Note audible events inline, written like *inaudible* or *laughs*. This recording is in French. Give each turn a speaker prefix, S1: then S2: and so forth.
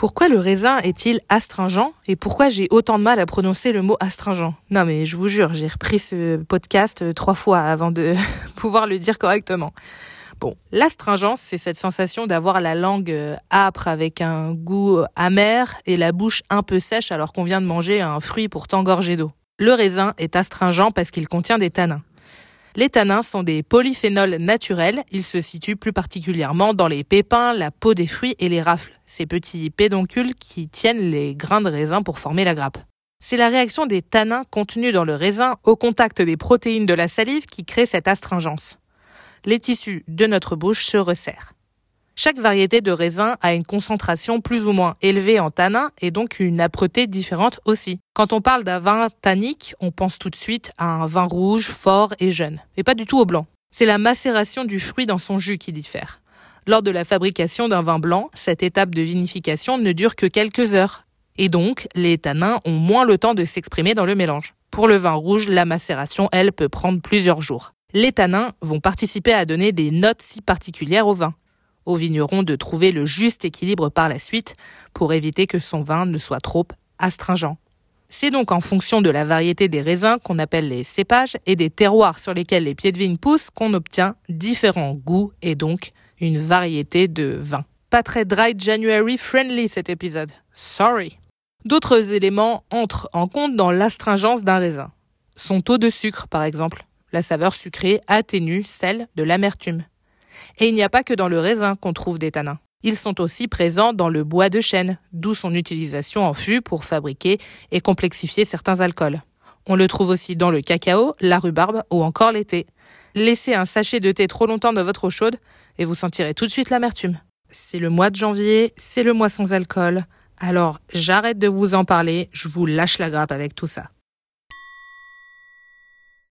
S1: Pourquoi le raisin est-il astringent et pourquoi j'ai autant de mal à prononcer le mot astringent? Non mais je vous jure, j'ai repris ce podcast euh, trois fois avant de *laughs* pouvoir le dire correctement. Bon, l'astringence, c'est cette sensation d'avoir la langue euh, âpre avec un goût amer et la bouche un peu sèche alors qu'on vient de manger un fruit pourtant gorgé d'eau. Le raisin est astringent parce qu'il contient des tanins. Les tanins sont des polyphénols naturels. Ils se situent plus particulièrement dans les pépins, la peau des fruits et les rafles, ces petits pédoncules qui tiennent les grains de raisin pour former la grappe. C'est la réaction des tanins contenus dans le raisin au contact des protéines de la salive qui crée cette astringence. Les tissus de notre bouche se resserrent. Chaque variété de raisin a une concentration plus ou moins élevée en tanin et donc une âpreté différente aussi. Quand on parle d'un vin tannique, on pense tout de suite à un vin rouge, fort et jeune, mais pas du tout au blanc. C'est la macération du fruit dans son jus qui diffère. Lors de la fabrication d'un vin blanc, cette étape de vinification ne dure que quelques heures. Et donc, les tanins ont moins le temps de s'exprimer dans le mélange. Pour le vin rouge, la macération, elle, peut prendre plusieurs jours. Les tanins vont participer à donner des notes si particulières au vin au vigneron de trouver le juste équilibre par la suite pour éviter que son vin ne soit trop astringent. C'est donc en fonction de la variété des raisins qu'on appelle les cépages et des terroirs sur lesquels les pieds de vigne poussent qu'on obtient différents goûts et donc une variété de vins. Pas très dry January friendly cet épisode. Sorry. D'autres éléments entrent en compte dans l'astringence d'un raisin. Son taux de sucre, par exemple. La saveur sucrée atténue celle de l'amertume. Et il n'y a pas que dans le raisin qu'on trouve des tanins. Ils sont aussi présents dans le bois de chêne, d'où son utilisation en fût pour fabriquer et complexifier certains alcools. On le trouve aussi dans le cacao, la rhubarbe ou encore l'été. Laissez un sachet de thé trop longtemps dans votre eau chaude et vous sentirez tout de suite l'amertume. C'est le mois de janvier, c'est le mois sans alcool. Alors j'arrête de vous en parler, je vous lâche la grappe avec tout ça.